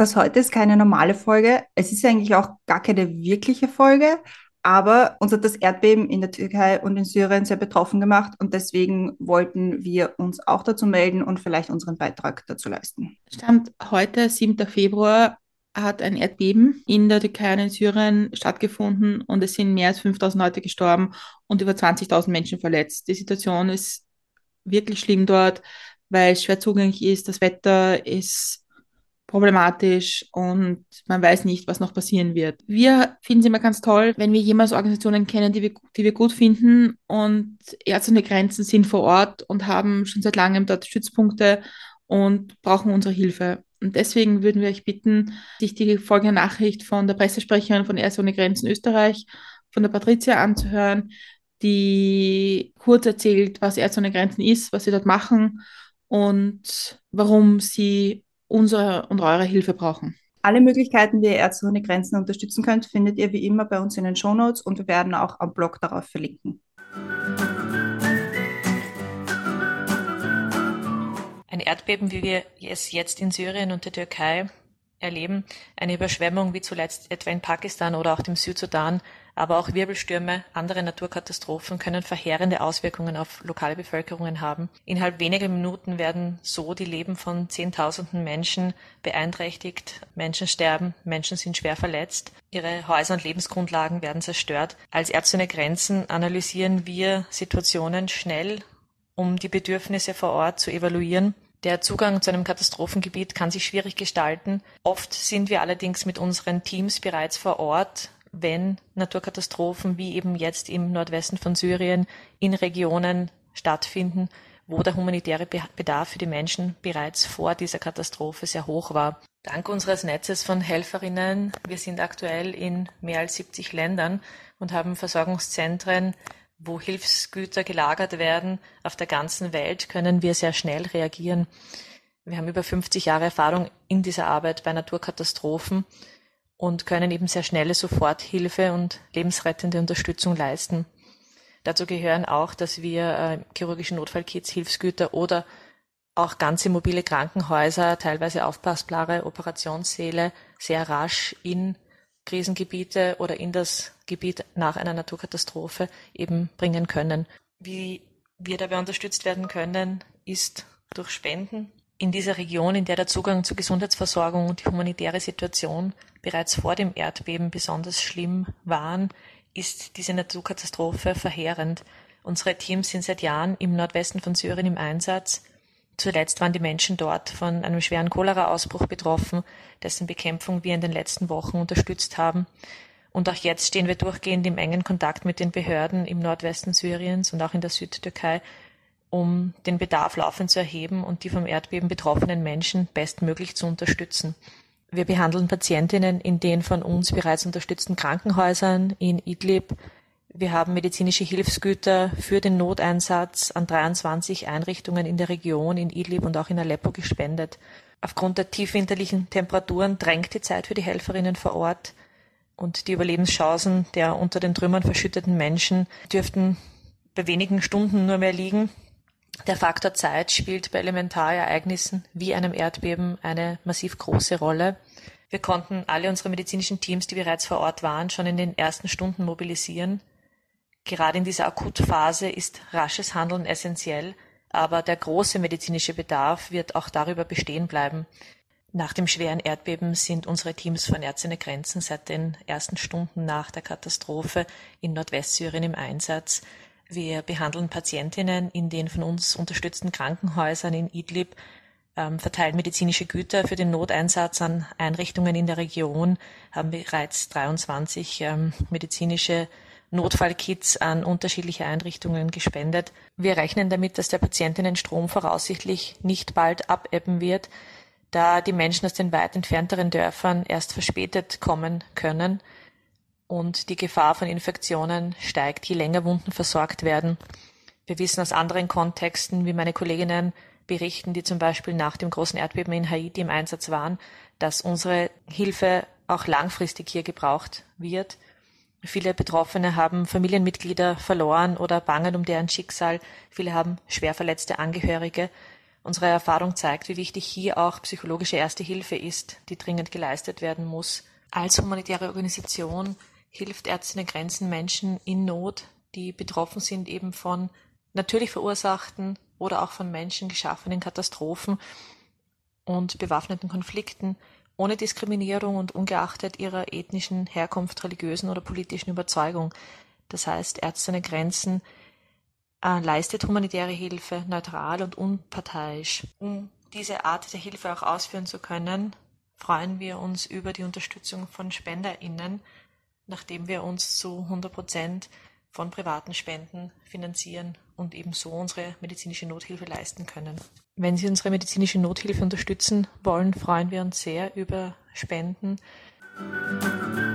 Das heute ist keine normale Folge. Es ist eigentlich auch gar keine wirkliche Folge, aber uns hat das Erdbeben in der Türkei und in Syrien sehr betroffen gemacht und deswegen wollten wir uns auch dazu melden und vielleicht unseren Beitrag dazu leisten. Stand heute, 7. Februar, hat ein Erdbeben in der Türkei und in Syrien stattgefunden und es sind mehr als 5000 Leute gestorben und über 20.000 Menschen verletzt. Die Situation ist wirklich schlimm dort, weil es schwer zugänglich ist. Das Wetter ist problematisch und man weiß nicht, was noch passieren wird. Wir finden es immer ganz toll, wenn wir jemals Organisationen kennen, die wir, die wir gut finden und Ärzte ohne Grenzen sind vor Ort und haben schon seit langem dort Stützpunkte und brauchen unsere Hilfe. Und deswegen würden wir euch bitten, sich die folgende Nachricht von der Pressesprecherin von Ärzte ohne Grenzen Österreich, von der Patricia anzuhören, die kurz erzählt, was Ärzte ohne Grenzen ist, was sie dort machen und warum sie unsere und eure Hilfe brauchen. Alle Möglichkeiten, wie ihr Ärzte ohne Grenzen unterstützen könnt, findet ihr wie immer bei uns in den Shownotes und wir werden auch am Blog darauf verlinken. Ein Erdbeben, wie wir es jetzt in Syrien und der Türkei erleben, eine Überschwemmung wie zuletzt etwa in Pakistan oder auch dem Südsudan, aber auch Wirbelstürme, andere Naturkatastrophen können verheerende Auswirkungen auf lokale Bevölkerungen haben. Innerhalb weniger Minuten werden so die Leben von Zehntausenden Menschen beeinträchtigt. Menschen sterben, Menschen sind schwer verletzt, ihre Häuser und Lebensgrundlagen werden zerstört. Als Ärzte ohne Grenzen analysieren wir Situationen schnell, um die Bedürfnisse vor Ort zu evaluieren der Zugang zu einem Katastrophengebiet kann sich schwierig gestalten. Oft sind wir allerdings mit unseren Teams bereits vor Ort, wenn Naturkatastrophen wie eben jetzt im Nordwesten von Syrien in Regionen stattfinden, wo der humanitäre Bedarf für die Menschen bereits vor dieser Katastrophe sehr hoch war. Dank unseres Netzes von Helferinnen, wir sind aktuell in mehr als 70 Ländern und haben Versorgungszentren wo Hilfsgüter gelagert werden auf der ganzen Welt, können wir sehr schnell reagieren. Wir haben über 50 Jahre Erfahrung in dieser Arbeit bei Naturkatastrophen und können eben sehr schnelle Soforthilfe und lebensrettende Unterstützung leisten. Dazu gehören auch, dass wir äh, chirurgische Notfallkits, Hilfsgüter oder auch ganze mobile Krankenhäuser, teilweise aufpassbare Operationssäle sehr rasch in Krisengebiete oder in das Gebiet nach einer Naturkatastrophe eben bringen können. Wie wir dabei unterstützt werden können, ist durch Spenden. In dieser Region, in der der Zugang zur Gesundheitsversorgung und die humanitäre Situation bereits vor dem Erdbeben besonders schlimm waren, ist diese Naturkatastrophe verheerend. Unsere Teams sind seit Jahren im Nordwesten von Syrien im Einsatz. Zuletzt waren die Menschen dort von einem schweren Cholera-Ausbruch betroffen, dessen Bekämpfung wir in den letzten Wochen unterstützt haben. Und auch jetzt stehen wir durchgehend im engen Kontakt mit den Behörden im Nordwesten Syriens und auch in der Südtürkei, um den Bedarf laufend zu erheben und die vom Erdbeben betroffenen Menschen bestmöglich zu unterstützen. Wir behandeln Patientinnen in den von uns bereits unterstützten Krankenhäusern in Idlib, wir haben medizinische Hilfsgüter für den Noteinsatz an 23 Einrichtungen in der Region, in Idlib und auch in Aleppo gespendet. Aufgrund der tiefwinterlichen Temperaturen drängt die Zeit für die Helferinnen vor Ort und die Überlebenschancen der unter den Trümmern verschütteten Menschen dürften bei wenigen Stunden nur mehr liegen. Der Faktor Zeit spielt bei Elementarereignissen wie einem Erdbeben eine massiv große Rolle. Wir konnten alle unsere medizinischen Teams, die bereits vor Ort waren, schon in den ersten Stunden mobilisieren. Gerade in dieser Akutphase ist rasches Handeln essentiell, aber der große medizinische Bedarf wird auch darüber bestehen bleiben. Nach dem schweren Erdbeben sind unsere Teams von Ärzte Grenzen seit den ersten Stunden nach der Katastrophe in Nordwestsyrien im Einsatz. Wir behandeln Patientinnen in den von uns unterstützten Krankenhäusern in Idlib, ähm, verteilen medizinische Güter für den Noteinsatz an Einrichtungen in der Region, haben bereits 23 ähm, medizinische Notfallkits an unterschiedliche Einrichtungen gespendet. Wir rechnen damit, dass der Patientinnenstrom voraussichtlich nicht bald abebben wird, da die Menschen aus den weit entfernteren Dörfern erst verspätet kommen können und die Gefahr von Infektionen steigt, je länger Wunden versorgt werden. Wir wissen aus anderen Kontexten, wie meine Kolleginnen berichten, die zum Beispiel nach dem großen Erdbeben in Haiti im Einsatz waren, dass unsere Hilfe auch langfristig hier gebraucht wird Viele Betroffene haben Familienmitglieder verloren oder bangen um deren Schicksal. Viele haben schwer verletzte Angehörige. Unsere Erfahrung zeigt, wie wichtig hier auch psychologische Erste Hilfe ist, die dringend geleistet werden muss. Als humanitäre Organisation hilft Ärzte Grenzen Menschen in Not, die betroffen sind eben von natürlich verursachten oder auch von Menschen geschaffenen Katastrophen und bewaffneten Konflikten ohne Diskriminierung und ungeachtet ihrer ethnischen Herkunft, religiösen oder politischen Überzeugung. Das heißt, Ärzte Grenzen äh, leistet humanitäre Hilfe neutral und unparteiisch. Um diese Art der Hilfe auch ausführen zu können, freuen wir uns über die Unterstützung von SpenderInnen, nachdem wir uns zu 100 Prozent von privaten Spenden finanzieren und ebenso unsere medizinische Nothilfe leisten können. Wenn Sie unsere medizinische Nothilfe unterstützen wollen, freuen wir uns sehr über Spenden. Musik